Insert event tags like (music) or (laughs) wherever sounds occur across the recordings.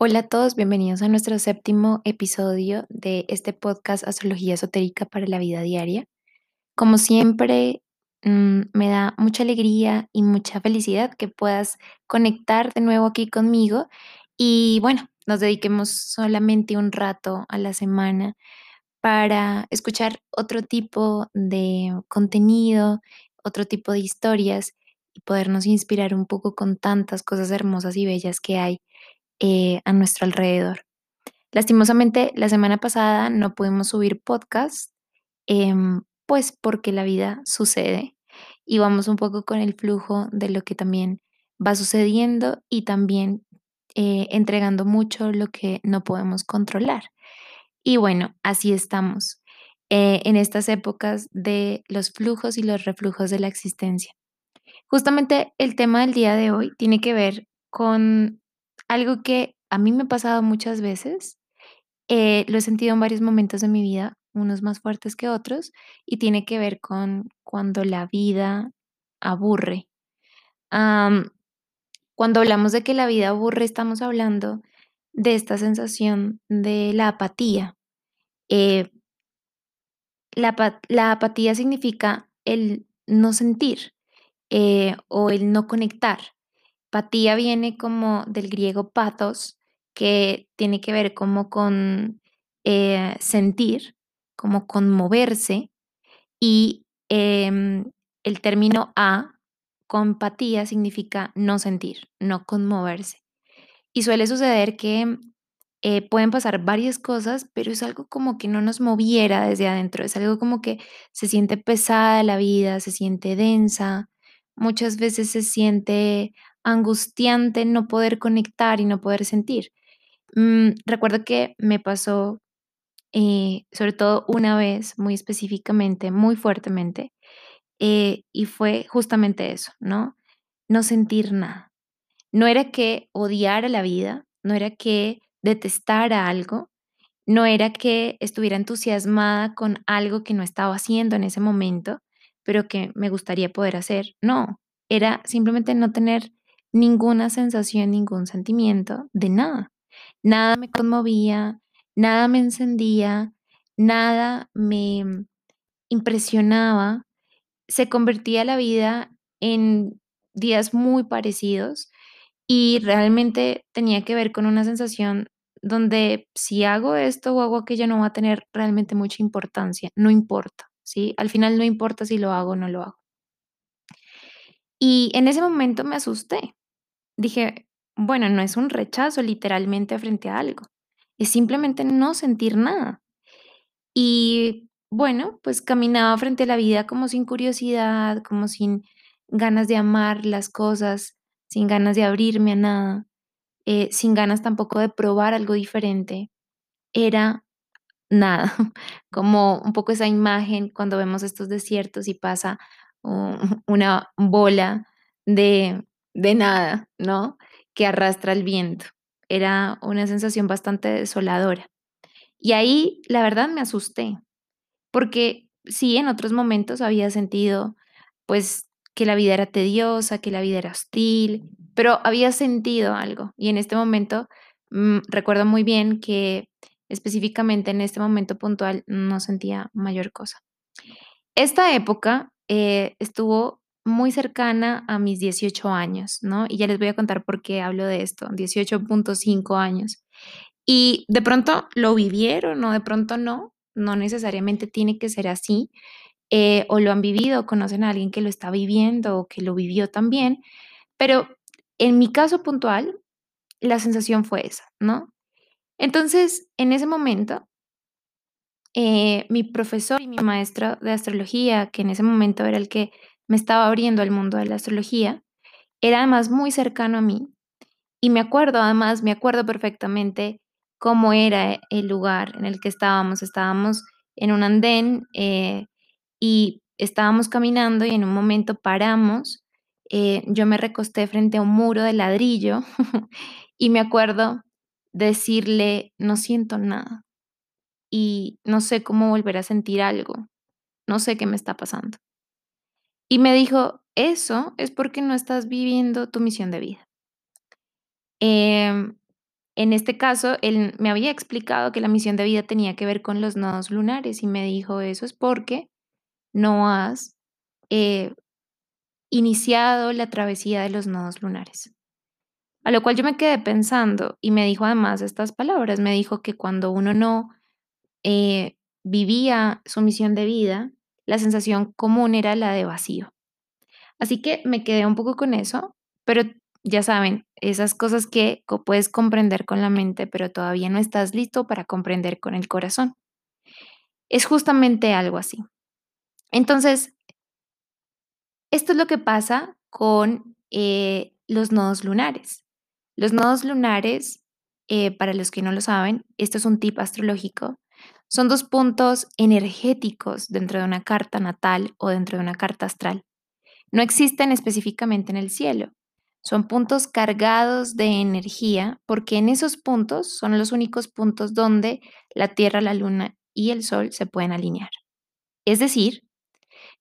Hola a todos, bienvenidos a nuestro séptimo episodio de este podcast Astrología Esotérica para la Vida Diaria. Como siempre, mm, me da mucha alegría y mucha felicidad que puedas conectar de nuevo aquí conmigo y bueno, nos dediquemos solamente un rato a la semana para escuchar otro tipo de contenido, otro tipo de historias y podernos inspirar un poco con tantas cosas hermosas y bellas que hay eh, a nuestro alrededor. Lastimosamente, la semana pasada no pudimos subir podcast, em, pues porque la vida sucede y vamos un poco con el flujo de lo que también va sucediendo y también eh, entregando mucho lo que no podemos controlar. Y bueno, así estamos eh, en estas épocas de los flujos y los reflujos de la existencia. Justamente el tema del día de hoy tiene que ver con algo que a mí me ha pasado muchas veces, eh, lo he sentido en varios momentos de mi vida, unos más fuertes que otros, y tiene que ver con cuando la vida aburre. Cuando hablamos de que la vida aburre, estamos hablando de esta sensación de la apatía. Eh, la apatía significa el no sentir eh, o el no conectar. Patía viene como del griego pathos, que tiene que ver como con eh, sentir, como conmoverse, y em, el término a, compatía, significa no sentir, no conmoverse. Y suele suceder que eh, pueden pasar varias cosas, pero es algo como que no nos moviera desde adentro, es algo como que se siente pesada la vida, se siente densa, muchas veces se siente angustiante no poder conectar y no poder sentir. Mm, recuerdo que me pasó, eh, sobre todo una vez, muy específicamente, muy fuertemente, eh, y fue justamente eso, ¿no? No sentir nada. No era que odiara la vida, no era que detestara algo, no era que estuviera entusiasmada con algo que no estaba haciendo en ese momento, pero que me gustaría poder hacer. No, era simplemente no tener ninguna sensación, ningún sentimiento de nada. Nada me conmovía, nada me encendía, nada me impresionaba. Se convertía la vida en días muy parecidos y realmente tenía que ver con una sensación donde si hago esto o hago aquello no va a tener realmente mucha importancia, no importa, ¿sí? Al final no importa si lo hago o no lo hago. Y en ese momento me asusté. Dije, bueno, no es un rechazo literalmente frente a algo, es simplemente no sentir nada. Y bueno, pues caminaba frente a la vida como sin curiosidad, como sin ganas de amar las cosas, sin ganas de abrirme a nada. eh, sin ganas tampoco de probar algo diferente, era nada, (laughs) como un poco esa imagen cuando vemos estos desiertos y pasa (laughs) una bola de, de nada, ¿no? Que arrastra el viento. Era una sensación bastante desoladora. Y ahí, la verdad, me asusté, porque sí, en otros momentos había sentido, pues, que la vida era tediosa, que la vida era hostil, pero había sentido algo. Y en este momento, mm, recuerdo muy bien que específicamente en este momento puntual no sentía mayor cosa. Esta época eh, estuvo muy cercana a mis 18 años, ¿no? Y ya les voy a contar por qué hablo de esto, dieciocho punto cinco años. Y de pronto lo vivieron o de pronto no, no necesariamente tiene que ser así, eh, o lo han vivido, conocen a alguien que lo está viviendo o que lo vivió también, pero en mi caso puntual, la sensación fue esa, ¿no? Entonces, en ese momento, eh, mi profesor y mi maestro de astrología, que en ese momento era el que me estaba abriendo al mundo de la astrología, era además muy cercano a mí y me acuerdo, además, me acuerdo perfectamente cómo era el lugar en el que estábamos. Estábamos en un andén eh, y estábamos caminando y en un momento paramos. eh, yo me recosté frente a un muro de ladrillo (laughs) y me acuerdo decirle, no siento nada y no sé cómo volver a sentir algo, no sé qué me está pasando. Y me dijo, eso es porque no estás viviendo tu misión de vida. Em, en este caso, él me había explicado que la misión de vida tenía que ver con los nodos lunares y me dijo, eso es porque no has eh, iniciado la travesía de los nodos lunares. A lo cual yo me quedé pensando y me dijo además estas palabras, me dijo que cuando uno no eh, vivía su misión de vida, la sensación común era la de vacío. Así que me quedé un poco con eso, pero ya saben, esas cosas que puedes comprender con la mente, pero todavía no estás listo para comprender con el corazón. Es justamente algo así. Entonces, esto es lo que pasa con eh, los nodos lunares. Los nodos lunares, eh, para los que no lo saben, esto es un tip astrológico, son dos puntos energéticos dentro de una carta natal o dentro de una carta astral. No existen específicamente en el cielo. Son puntos cargados de energía porque en esos puntos son los únicos puntos donde la Tierra, la Luna y el Sol se pueden alinear. Es decir,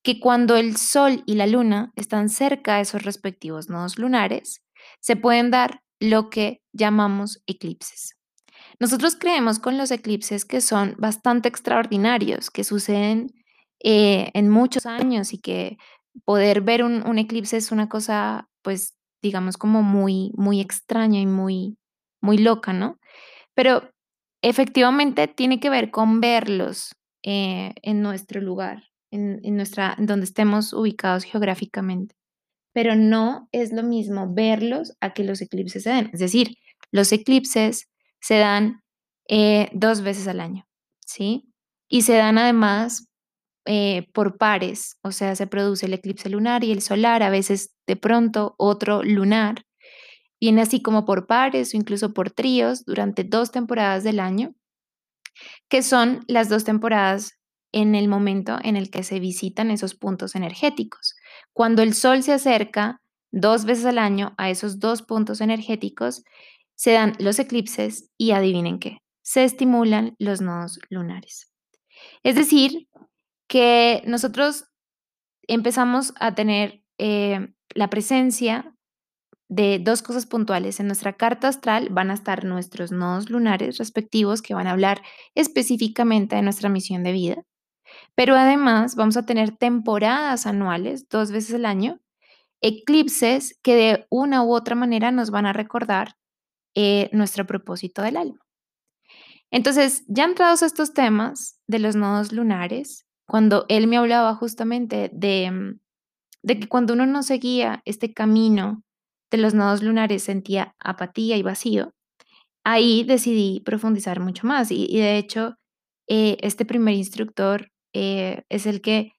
que cuando el Sol y la Luna están cerca de esos respectivos nodos lunares, se pueden dar lo que llamamos eclipses. Nosotros creemos con los eclipses que son bastante extraordinarios, que suceden eh, en muchos años y que poder ver un, eclipse es una cosa, pues, digamos, como muy, muy extraña y muy, muy loca, ¿no? Pero efectivamente tiene que ver con verlos eh, en nuestro lugar, en, nuestra, en donde estemos ubicados geográficamente. Pero no es lo mismo verlos a que los eclipses se den. Es decir, los eclipses se dan eh, dos veces al año, ¿sí? Y se dan además eh, por pares, o sea, se produce el eclipse lunar y el solar, a veces de pronto otro lunar. Viene así como por pares o incluso por tríos durante dos temporadas del año, que son las dos temporadas en el momento en el que se visitan esos puntos energéticos. Cuando el Sol se acerca dos veces al año a esos dos puntos energéticos, se dan los eclipses y adivinen qué, se estimulan los nodos lunares. Es decir, que nosotros empezamos a tener eh, la presencia de dos cosas puntuales. En nuestra carta astral van a estar nuestros nodos lunares respectivos que van a hablar específicamente de nuestra misión de vida. Pero además vamos a tener temporadas anuales, dos veces al año, eclipses que de una u otra manera nos van a recordar eh, nuestro propósito del alma. Entonces, ya entrados a estos temas de los nodos lunares, cuando él me hablaba justamente de, mm, de que cuando uno no seguía este camino de los nodos lunares sentía apatía y vacío, ahí decidí profundizar mucho más y, de hecho eh, este primer instructor eh, es el que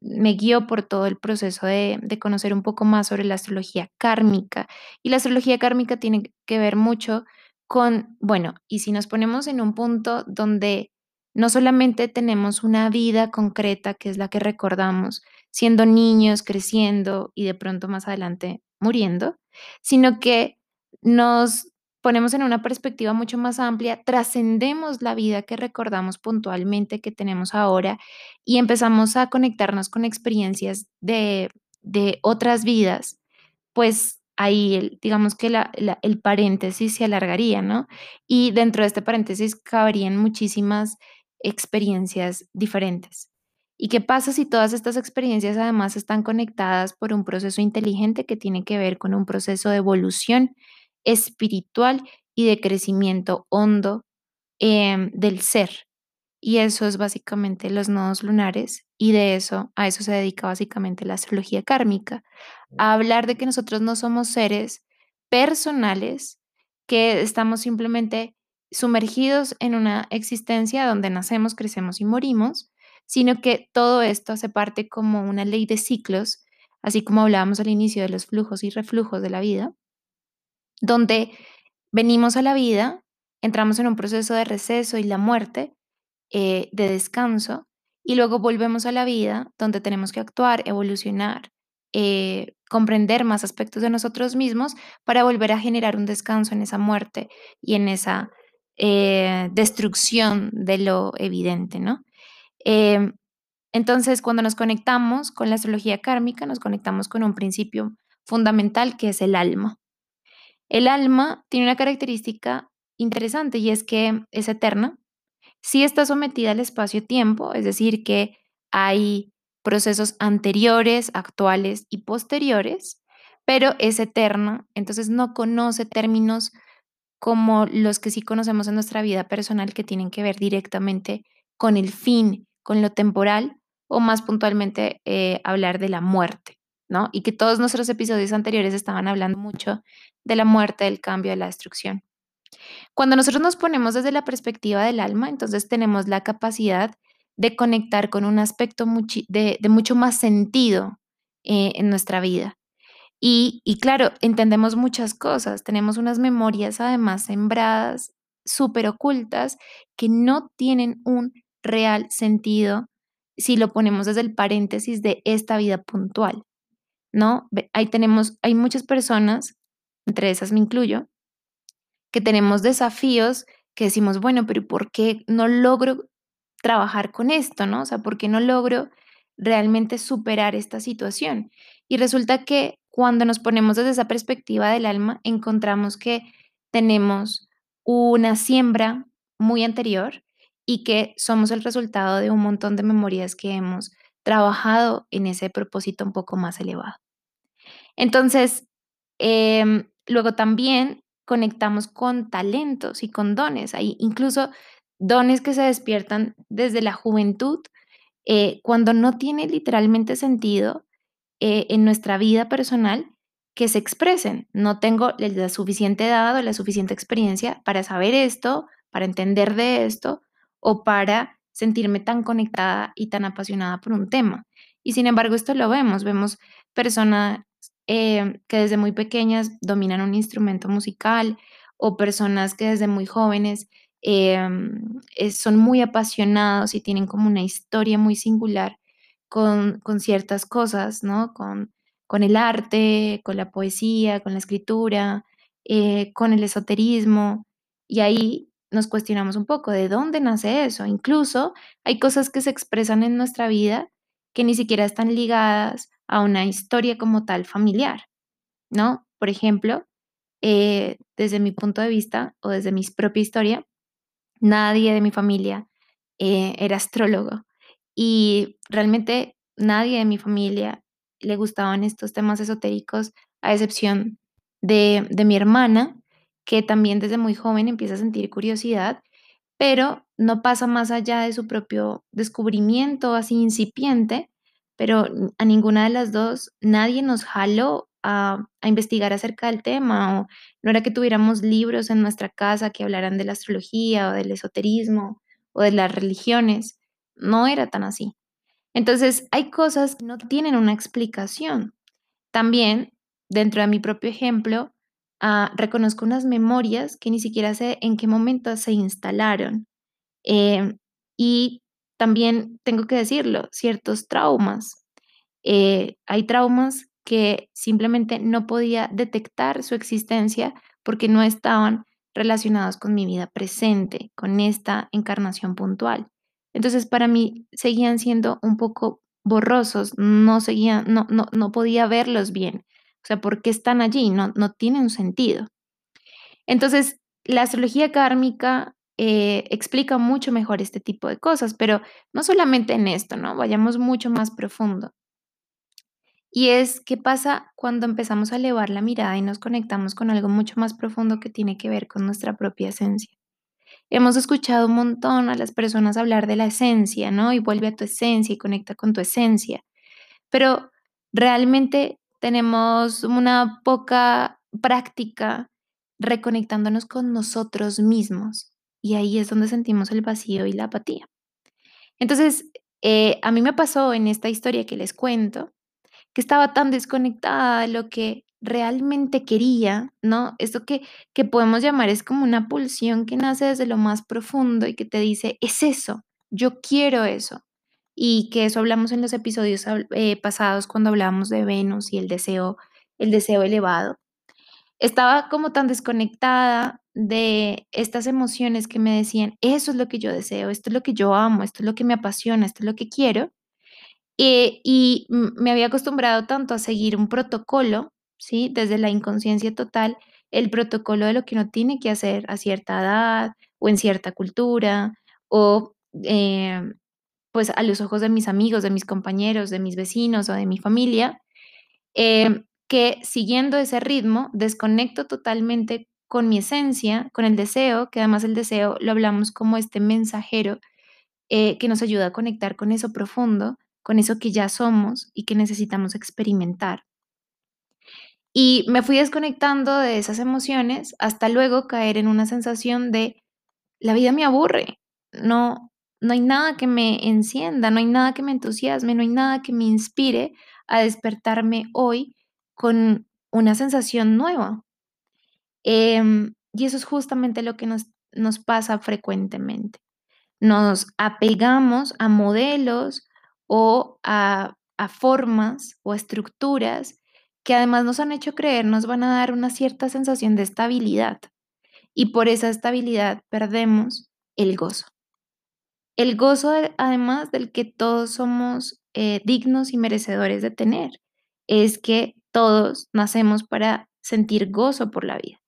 me guió por todo el proceso de, de, conocer un poco más sobre la astrología kármica. Y la astrología kármica tiene que ver mucho con, bueno, y si nos ponemos en un punto donde no solamente tenemos una vida concreta, que es la que recordamos, siendo niños, creciendo y de pronto más adelante muriendo, sino que nos ponemos en una perspectiva mucho más amplia, trascendemos la vida que recordamos puntualmente que tenemos ahora y empezamos a conectarnos con experiencias de, de otras vidas, pues ahí digamos que el paréntesis se alargaría, ¿no? Y dentro de este paréntesis caberían muchísimas experiencias diferentes. ¿Y qué pasa si todas estas experiencias además están conectadas por un proceso inteligente que tiene que ver con un proceso de evolución espiritual y de crecimiento hondo em, del ser? Y eso es básicamente los nodos lunares y de eso, a eso se dedica básicamente la astrología kármica, a hablar de que nosotros no somos seres personales, que estamos simplemente sumergidos en una existencia donde nacemos, crecemos y morimos, sino que todo esto hace parte como una ley de ciclos, así como hablábamos al inicio de los flujos y reflujos de la vida, donde venimos a la vida, entramos en un proceso de receso y la muerte, eh, de descanso, y luego volvemos a la vida donde tenemos que actuar, evolucionar, eh, comprender más aspectos de nosotros mismos para volver a generar un descanso en esa muerte y en esa eh, destrucción de lo evidente, ¿no? Em, entonces, cuando nos conectamos con la astrología kármica, nos conectamos con un principio fundamental que es el alma. El alma tiene una característica interesante y es que es eterna, sí está sometida al espacio-tiempo, es decir, que hay procesos anteriores, actuales y posteriores, pero es eterna, entonces no conoce términos como los que sí conocemos en nuestra vida personal que tienen que ver directamente con el fin, con lo temporal o más puntualmente eh, hablar de la muerte, ¿no? Y que todos nuestros episodios anteriores estaban hablando mucho de la muerte, del cambio, de la destrucción. Cuando nosotros nos ponemos desde la perspectiva del alma, entonces tenemos la capacidad de conectar con un aspecto de, mucho más sentido eh, en nuestra vida. Y, y, claro, entendemos muchas cosas, tenemos unas memorias además sembradas, súper ocultas, que no tienen un real sentido si lo ponemos desde el paréntesis de esta vida puntual, ¿no? Ahí tenemos, hay muchas personas, entre esas me incluyo, que tenemos desafíos que decimos, bueno, pero ¿por qué no logro trabajar con esto, no? O sea, ¿por qué no logro realmente superar esta situación? Y resulta que cuando nos ponemos desde esa perspectiva del alma, encontramos que tenemos una siembra muy anterior y que somos el resultado de un montón de memorias que hemos trabajado en ese propósito un poco más elevado. Entonces, em, luego también conectamos con talentos y con dones. Hay incluso dones que se despiertan desde la juventud, eh, cuando no tiene literalmente sentido eh, en nuestra vida personal que se expresen. No tengo la suficiente edad o la suficiente experiencia para saber esto, para entender de esto o para sentirme tan conectada y tan apasionada por un tema. Y sin embargo, esto lo vemos, vemos personas eh, que desde muy pequeñas dominan un instrumento musical o personas que desde muy jóvenes em, son muy apasionados y tienen como una historia muy singular con, ciertas cosas, ¿no? Con, con el arte, con la poesía, con la escritura, eh, con el esoterismo. Y ahí nos cuestionamos un poco de dónde nace eso. Incluso hay cosas que se expresan en nuestra vida que ni siquiera están ligadas a una historia como tal familiar, ¿no? Por ejemplo, eh, desde mi punto de vista o desde mi propia historia, nadie de mi familia eh, era astrólogo y realmente nadie de mi familia le gustaban estos temas esotéricos, a excepción de, de mi hermana, que también desde muy joven empieza a sentir curiosidad, pero no pasa más allá de su propio descubrimiento así incipiente, pero a ninguna de las dos nadie nos jaló a, investigar acerca del tema, o no era que tuviéramos libros en nuestra casa que hablaran de la astrología o del esoterismo o de las religiones, no era tan así. Entonces, hay cosas que no tienen una explicación. También, dentro de mi propio ejemplo, ah, reconozco unas memorias que ni siquiera sé en qué momento se instalaron. Eh, y también tengo que decirlo, ciertos traumas. Eh, hay traumas que simplemente no podía detectar su existencia porque no estaban relacionados con mi vida presente, con esta encarnación puntual. Entonces, para mí seguían siendo un poco borrosos, no seguían, no, no, no podía verlos bien. O sea, ¿por qué están allí? No, no tiene un sentido. Entonces, la astrología kármica eh, explica mucho mejor este tipo de cosas, pero no solamente en esto, ¿no? Vayamos mucho más profundo. Y es qué pasa cuando empezamos a elevar la mirada y nos conectamos con algo mucho más profundo que tiene que ver con nuestra propia esencia. Hemos escuchado un montón a las personas hablar de la esencia, ¿no? Y vuelve a tu esencia y conecta con tu esencia. Pero realmente tenemos una poca práctica reconectándonos con nosotros mismos. Y ahí es donde sentimos el vacío y la apatía. Entonces, eh, a mí me pasó en esta historia que les cuento, que estaba tan desconectada de lo que realmente quería, ¿no? Esto que, que podemos llamar es como una pulsión que nace desde lo más profundo y que te dice, es eso, yo quiero eso. Y que eso hablamos en los episodios eh, pasados cuando hablábamos de Venus y el deseo, el deseo elevado. Estaba como tan desconectada de estas emociones que me decían, eso es lo que yo deseo, esto es lo que yo amo, esto es lo que me apasiona, esto es lo que quiero. Eh, y me había acostumbrado tanto a seguir un protocolo, ¿sí? Desde la inconsciencia total, el protocolo de lo que uno tiene que hacer a cierta edad o en cierta cultura o eh, pues a los ojos de mis amigos, de mis compañeros, de mis vecinos o de mi familia, eh, que siguiendo ese ritmo desconecto totalmente con mi esencia, con el deseo, que además el deseo lo hablamos como este mensajero eh, que nos ayuda a conectar con eso profundo, con eso que ya somos y que necesitamos experimentar. Y me fui desconectando de esas emociones hasta luego caer en una sensación de la vida me aburre, no, no hay nada que me encienda, no hay nada que me entusiasme, no hay nada que me inspire a despertarme hoy con una sensación nueva. Em, y eso es justamente lo que nos, nos pasa frecuentemente. Nos apegamos a modelos o a, a formas o estructuras que además nos han hecho creer nos van a dar una cierta sensación de estabilidad. Y por esa estabilidad perdemos el gozo. El gozo, además del que todos somos eh, dignos y merecedores de tener, es que todos nacemos para sentir gozo por la vida.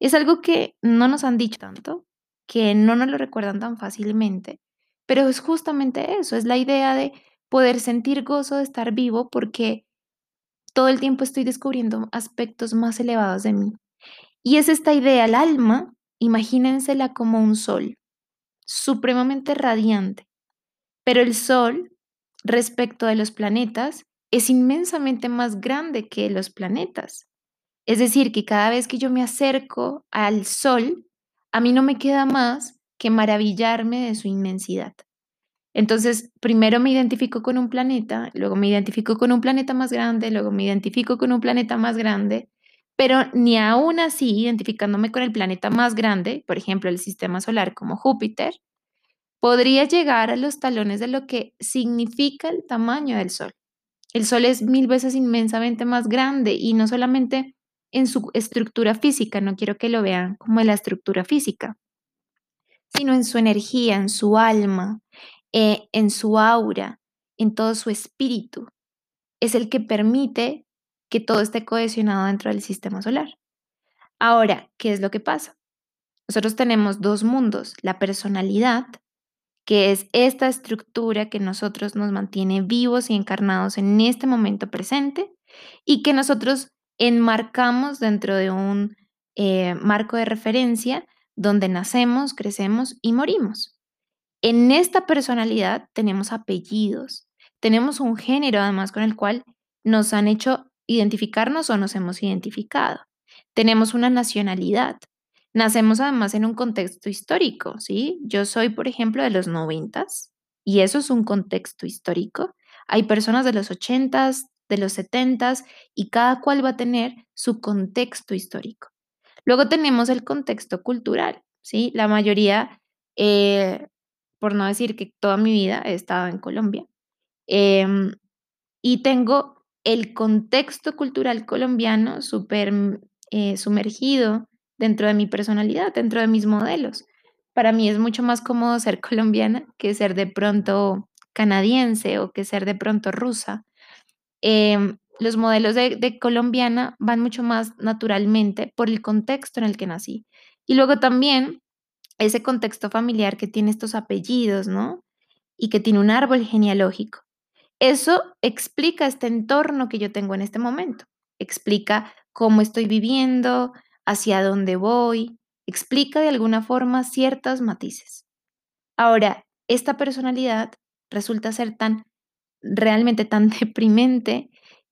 Es algo que no nos han dicho tanto, que no nos lo recuerdan tan fácilmente, pero es justamente eso, es la idea de poder sentir gozo de estar vivo porque todo el tiempo estoy descubriendo aspectos más elevados de mí. Y es esta idea, el alma, imagínensela como un sol, supremamente radiante, pero el sol, respecto de los planetas, es inmensamente más grande que los planetas. Es decir, que cada vez que yo me acerco al sol, a mí no me queda más que maravillarme de su inmensidad. Entonces, primero me identifico con un planeta, luego me identifico con un planeta más grande, luego me identifico con un planeta más grande, pero ni aún así, identificándome con el planeta más grande, por ejemplo, el sistema solar como Júpiter, podría llegar a los talones de lo que significa el tamaño del Sol. El Sol es mil veces inmensamente más grande y no solamente en su estructura física, no quiero que lo vean como en la estructura física, sino en su energía, en su alma, eh, en su aura, en todo su espíritu. Es el que permite que todo esté cohesionado dentro del sistema solar. Ahora, ¿qué es lo que pasa? Nosotros tenemos dos mundos, la personalidad, que es esta estructura que nosotros nos mantiene vivos y encarnados en este momento presente y que nosotros enmarcamos dentro de un eh, marco de referencia donde nacemos, crecemos y morimos. En esta personalidad tenemos apellidos, tenemos un género además con el cual nos han hecho identificarnos o nos hemos identificado. Tenemos una nacionalidad. Nacemos además en un contexto histórico, ¿sí? Yo soy, por ejemplo, de los noventas y eso es un contexto histórico. Hay personas de los ochentas, de los setentas y cada cual va a tener su contexto histórico. Luego tenemos el contexto cultural, ¿sí? La mayoría eh, por no decir que toda mi vida he estado en Colombia. Em, y tengo el contexto cultural colombiano súper eh, sumergido dentro de mi personalidad, dentro de mis modelos. Para mí es mucho más cómodo ser (laughs) colombiana que ser de pronto canadiense o que ser de pronto rusa. Em, los modelos de, de, colombiana van mucho más naturalmente por el contexto en el que nací. Y luego también ese contexto familiar que tiene estos apellidos, ¿no? Y que tiene un árbol genealógico. Eso explica este entorno que yo tengo en este momento. Explica cómo estoy viviendo, hacia dónde voy, explica de alguna forma ciertos matices. Ahora, esta personalidad resulta ser tan realmente tan (laughs) deprimente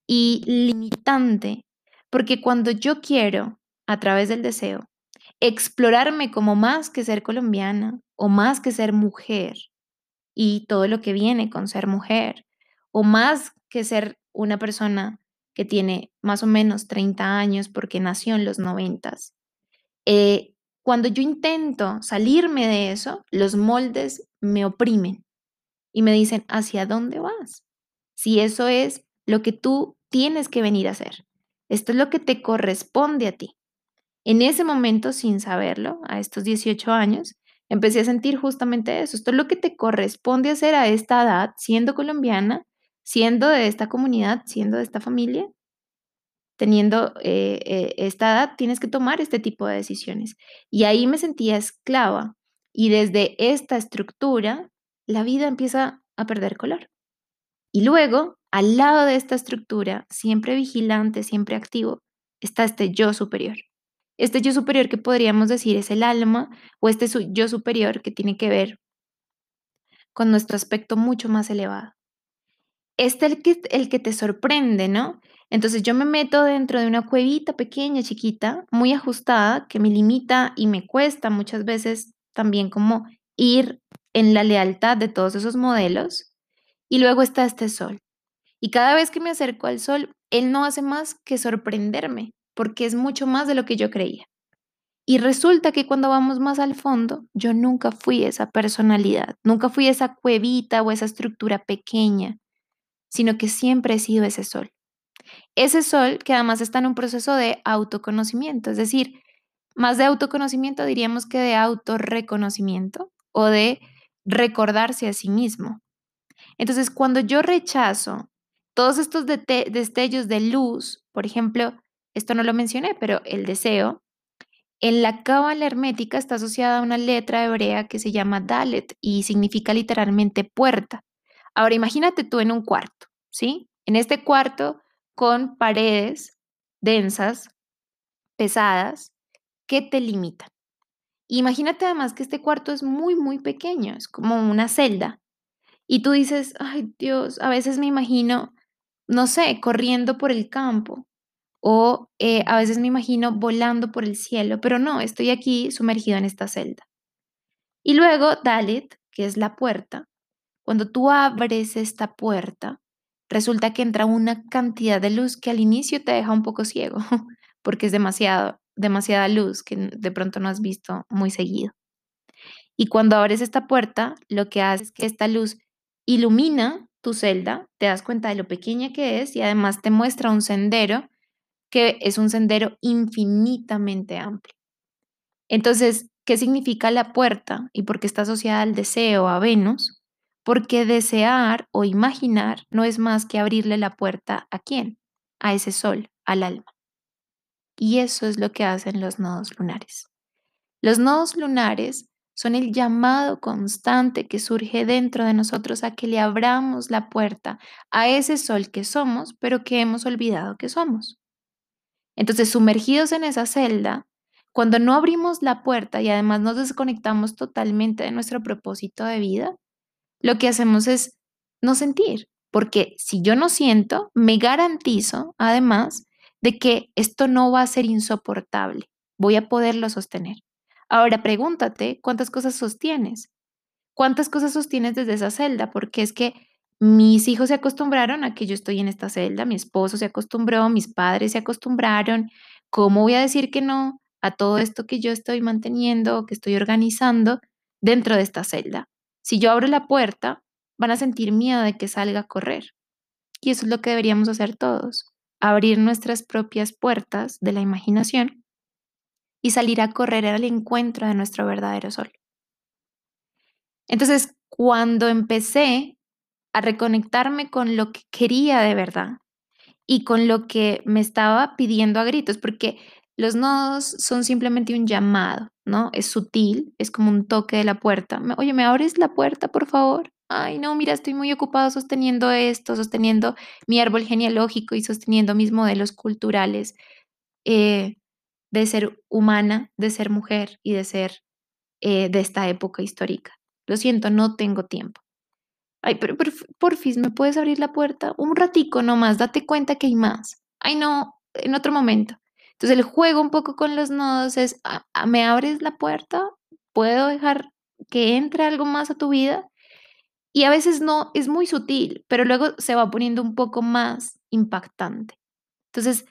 y limitante, porque cuando yo quiero, a través del deseo, explorarme como más que ser colombiana o más que ser mujer y todo lo que viene con ser mujer o más que ser una persona que tiene más o menos 30 años porque nació en los noventas. Eh, cuando yo intento salirme de eso, los moldes me oprimen y me dicen, ¿hacia dónde vas? Si eso es lo que tú tienes que venir a hacer. Esto es lo que te corresponde a ti. En ese momento, sin saberlo, a estos 18 años, empecé a sentir justamente eso. Esto es lo que te corresponde hacer a esta edad, siendo colombiana, siendo de esta comunidad, siendo de esta familia. teniendo eh, eh, esta edad, tienes que tomar este tipo de decisiones. Y ahí me sentía esclava. Y desde esta estructura, la vida empieza a perder color. Y luego, al lado de esta estructura, siempre vigilante, siempre activo, está este yo superior. Este yo superior que podríamos decir es el alma o este yo superior que tiene que ver con nuestro aspecto mucho más elevado. Este es el que, el que te sorprende, ¿no? Entonces yo me meto dentro de una cuevita pequeña, chiquita, muy ajustada, que me limita y me cuesta muchas veces también como ir en la lealtad de todos esos modelos. Y luego está este sol. Y cada vez que me acerco al sol, él no hace más que sorprenderme, porque es mucho más de lo que yo creía. Y resulta que cuando vamos más al fondo, yo nunca fui esa personalidad, nunca fui esa cuevita o esa estructura pequeña, sino que siempre he sido ese sol. Ese sol que además está en un proceso de autoconocimiento, es decir, más de autoconocimiento diríamos que de autorreconocimiento o de recordarse a sí mismo. Entonces, cuando yo rechazo todos estos destellos de luz, por ejemplo, esto no lo mencioné, pero el deseo, en la cábala hermética está asociada a una letra hebrea que se llama Dalet y significa literalmente puerta. Ahora imagínate tú en un cuarto, ¿sí? En este cuarto con paredes densas, pesadas, que te limitan. Imagínate además que este cuarto es muy, muy pequeño, es como una celda. Y tú dices, ay Dios, a veces me imagino, no sé, corriendo por el campo o eh, a veces me imagino volando por el cielo, pero no, estoy aquí sumergido en esta celda. Y luego Dalit, que es la puerta, cuando tú abres esta puerta, resulta que entra una cantidad de luz que al inicio te deja un poco ciego, (laughs) porque es demasiado, demasiada luz que de pronto no has visto muy seguido. Y cuando abres esta puerta, lo que hace es que esta luz ilumina tu celda, te das cuenta de lo pequeña que es y además te muestra un sendero que es un sendero infinitamente amplio. Entonces, ¿qué significa la puerta y por qué está asociada al deseo, a Venus? Porque desear o imaginar no es más que abrirle la puerta a quién? A ese sol, al alma. Y eso es lo que hacen los nodos lunares. Los nodos lunares son el llamado constante que surge dentro de nosotros a que le abramos la puerta a ese sol que somos, pero que hemos olvidado que somos. Entonces, sumergidos en esa celda, cuando no abrimos la puerta y además nos desconectamos totalmente de nuestro propósito de vida, lo que hacemos es no sentir, porque si yo no siento, me garantizo además de que esto no va a ser insoportable, voy a poderlo sostener. Ahora pregúntate cuántas cosas sostienes, cuántas cosas sostienes desde esa celda, porque es que mis hijos se acostumbraron a que yo estoy en esta celda, mi esposo se acostumbró, mis padres se acostumbraron, ¿cómo voy a decir que no a todo esto que yo estoy manteniendo, que estoy organizando dentro de esta celda? Si yo abro la puerta, van a sentir miedo de que salga a correr. Y eso es lo que deberíamos hacer todos, abrir nuestras propias puertas de la imaginación y salir a correr al encuentro de nuestro verdadero sol. Entonces, cuando empecé a reconectarme con lo que quería de verdad y con lo que me estaba pidiendo a gritos, porque los nodos son simplemente un llamado, Es sutil, es como un toque de la puerta. Oye, ¿me abres la puerta, por favor? Ay, no, mira, estoy muy ocupado sosteniendo esto, sosteniendo mi árbol genealógico y sosteniendo mis modelos culturales eh, de ser humana, de ser mujer y de ser eh, de esta época histórica. Lo siento, no tengo tiempo. Ay, pero, por porfis, ¿me puedes abrir la puerta? Un ratico nomás, date cuenta que hay más. Ay, no, en otro momento. Entonces el juego un poco con los nodos es, ah, ah, ¿me abres la puerta? ¿Puedo dejar que entre algo más a tu vida? Y a veces no, es muy sutil, pero luego se va poniendo un poco más impactante. Entonces,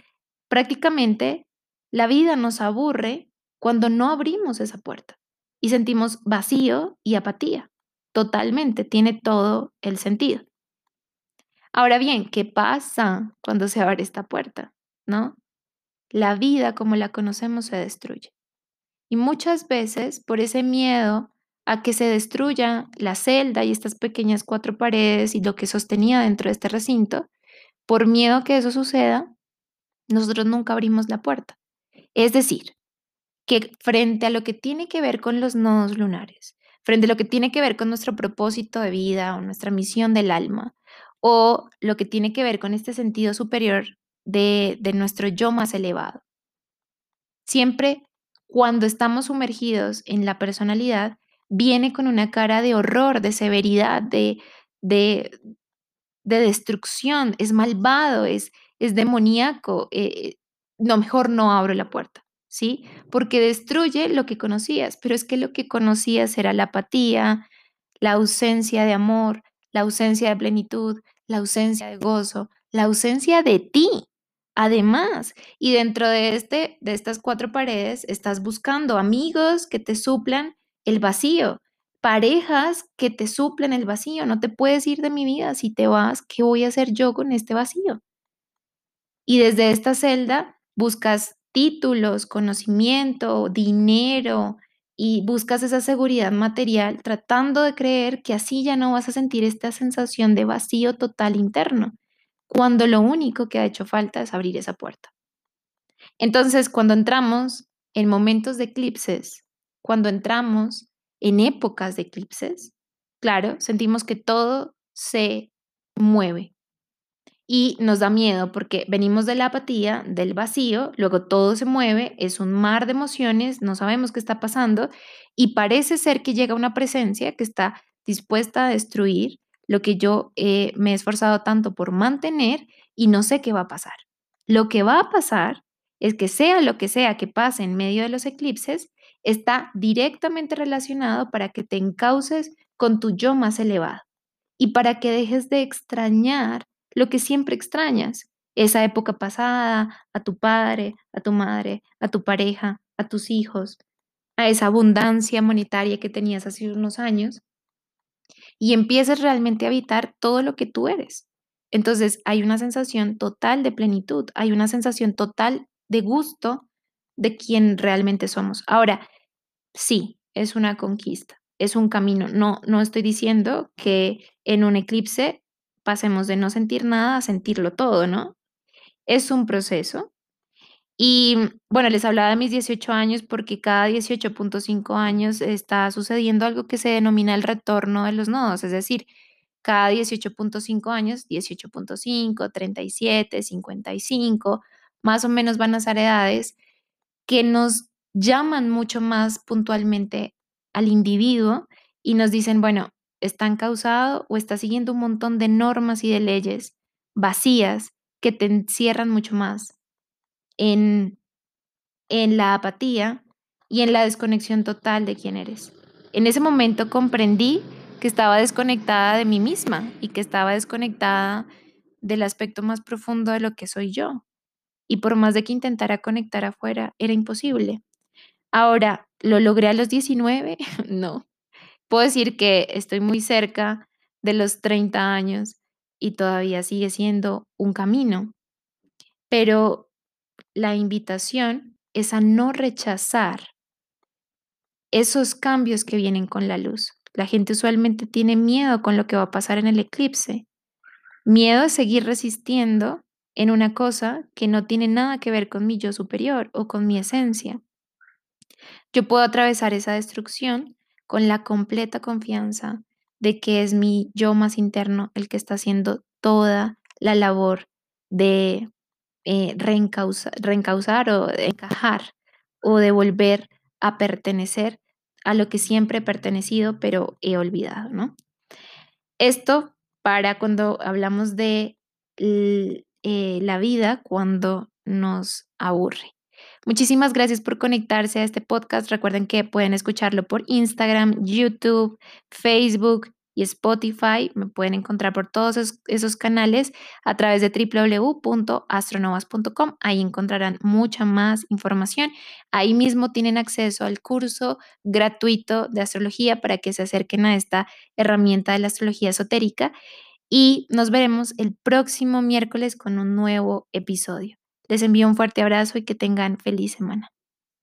prácticamente la vida nos aburre cuando no abrimos esa puerta y sentimos vacío y apatía. Totalmente, tiene todo el sentido. Ahora bien, ¿qué pasa cuando se abre esta puerta? ¿No? La vida como la conocemos se destruye. Y muchas veces por ese miedo a que se destruya la celda y estas pequeñas cuatro paredes y lo que sostenía dentro de este recinto, por miedo a que eso suceda, nosotros nunca abrimos la puerta. Es decir, que frente a lo que tiene que ver con los nodos lunares, frente a lo que tiene que ver con nuestro propósito de vida o nuestra misión del alma, o lo que tiene que ver con este sentido superior de, de nuestro yo más elevado. Siempre cuando estamos sumergidos en la personalidad, viene con una cara de horror, de severidad, de, de, de destrucción, es malvado, es, es demoníaco. Eh, no, mejor no abro la puerta, ¿sí? Porque destruye lo que conocías, pero es que lo que conocías era la apatía, la ausencia de amor, la ausencia de plenitud, la ausencia de gozo, la ausencia de ti. Además, y dentro de, este, de estas cuatro paredes estás buscando amigos que te suplan el vacío, parejas que te suplen el vacío. No te puedes ir de mi vida. Si te vas, ¿qué voy a hacer yo con este vacío? Y desde esta celda buscas títulos, conocimiento, dinero y buscas esa seguridad material tratando de creer que así ya no vas a sentir esta sensación de vacío total interno, cuando lo único que ha hecho falta es abrir esa puerta. Entonces, cuando entramos en momentos de eclipses, cuando entramos en épocas de eclipses, claro, sentimos que todo se mueve y nos da miedo porque venimos de la apatía, del vacío, luego todo se mueve, es un mar de emociones, no sabemos qué está pasando y parece ser que llega una presencia que está dispuesta a destruir lo que yo eh, me he esforzado tanto por mantener y no sé qué va a pasar. Lo que va a pasar es que sea lo que sea que pase en medio de los eclipses, está directamente relacionado para que te encauces con tu yo más elevado y para que dejes de extrañar lo que siempre extrañas, esa época pasada, a tu padre, a tu madre, a tu pareja, a tus hijos, a esa abundancia monetaria que tenías hace unos años y empieces realmente a habitar todo lo que tú eres. Entonces hay una sensación total de plenitud, hay una sensación total de gusto de quien realmente somos. Ahora, sí, es una conquista, es un camino. No, no estoy diciendo que en un eclipse pasemos de no sentir nada a sentirlo todo, ¿no? Es un proceso. Y bueno, les hablaba de mis 18 años porque cada 18.5 años está sucediendo algo que se denomina el retorno de los nodos, es decir, cada 18.5 años, 18.5, 37, 55, más o menos van a ser edades que nos llaman mucho más puntualmente al individuo y nos dicen, bueno, está encausado o está siguiendo un montón de normas y de leyes vacías que te encierran mucho más en, en la apatía y en la desconexión total de quién eres. En ese momento comprendí que estaba desconectada de mí misma y que estaba desconectada del aspecto más profundo de lo que soy yo y por más de que intentara conectar afuera, era imposible. Ahora, ¿lo logré a los 19? (laughs) no. Puedo decir que estoy muy cerca de los 30 años y todavía sigue siendo un camino, pero la invitación es a no rechazar esos cambios que vienen con la luz. La gente usualmente tiene miedo con lo que va a pasar en el eclipse, miedo a seguir resistiendo en una cosa que no tiene nada que ver con mi yo superior o con mi esencia. Yo puedo atravesar esa destrucción con la completa confianza de que es mi yo más interno el que está haciendo toda la labor de eh, reencauzar o encajar o de volver a pertenecer a lo que siempre he pertenecido pero he olvidado, ¿no? Esto para cuando hablamos de eh, la vida cuando nos aburre. Muchísimas gracias por conectarse a este podcast. Recuerden que pueden escucharlo por Instagram, YouTube, Facebook y Spotify. Me pueden encontrar por todos esos, canales a través de www.astronovas.com. Ahí encontrarán mucha más información. Ahí mismo tienen acceso al curso gratuito de astrología para que se acerquen a esta herramienta de la astrología esotérica y nos veremos el próximo miércoles con un nuevo episodio. Les envío un fuerte abrazo y que tengan feliz semana.